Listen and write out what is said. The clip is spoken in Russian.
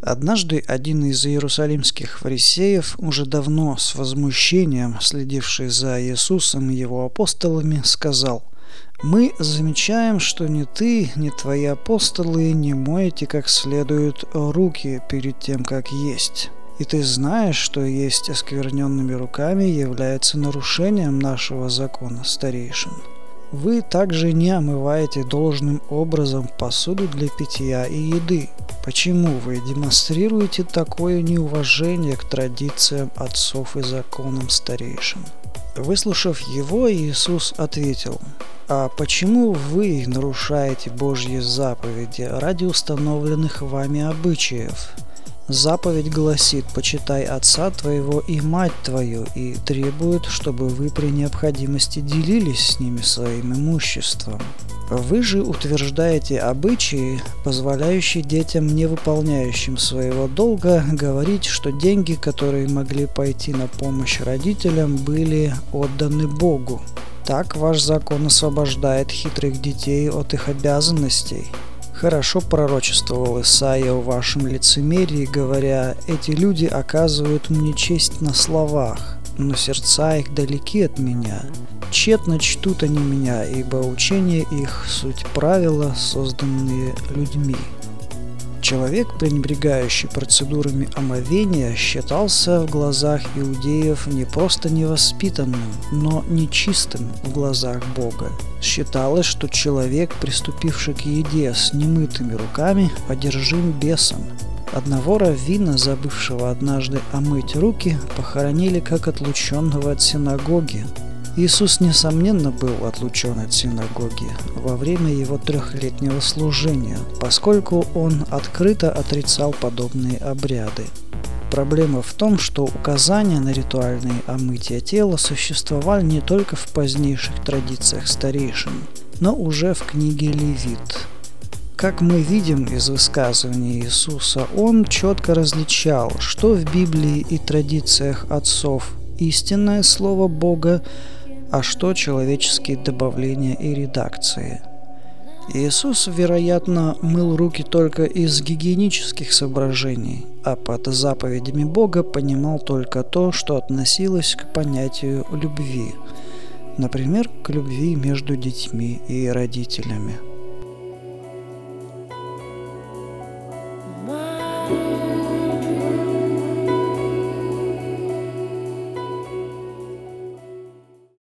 Однажды один из иерусалимских фарисеев, уже давно с возмущением следивший за Иисусом и его апостолами, сказал «Мы замечаем, что ни ты, ни твои апостолы не моете как следует руки перед тем, как есть». И ты знаешь, что есть оскверненными руками является нарушением нашего закона старейшин. Вы также не омываете должным образом посуду для питья и еды. Почему вы демонстрируете такое неуважение к традициям отцов и законам старейшин? Выслушав его, Иисус ответил, «А почему вы нарушаете Божьи заповеди ради установленных вами обычаев?» Заповедь гласит «Почитай отца твоего и мать твою» и требует, чтобы вы при необходимости делились с ними своим имуществом. Вы же утверждаете обычаи, позволяющие детям, не выполняющим своего долга, говорить, что деньги, которые могли пойти на помощь родителям, были отданы Богу. Так ваш закон освобождает хитрых детей от их обязанностей – Хорошо пророчествовал Исаия о вашем лицемерии, говоря, «Эти люди оказывают мне честь на словах, но сердца их далеки от меня. Тщетно чтут они меня, ибо учение их – суть правила, созданные людьми». Человек, пренебрегающий процедурами омовения, считался в глазах иудеев не просто невоспитанным, но нечистым в глазах Бога. Считалось, что человек, приступивший к еде с немытыми руками, одержим бесом. Одного раввина, забывшего однажды омыть руки, похоронили как отлученного от синагоги, Иисус, несомненно, был отлучен от синагоги во время его трехлетнего служения, поскольку он открыто отрицал подобные обряды. Проблема в том, что указания на ритуальные омытия тела существовали не только в позднейших традициях старейшин, но уже в книге Левит. Как мы видим из высказывания Иисуса, он четко различал, что в Библии и традициях отцов истинное слово Бога, а что человеческие добавления и редакции. Иисус, вероятно, мыл руки только из гигиенических соображений, а под заповедями Бога понимал только то, что относилось к понятию любви, например, к любви между детьми и родителями –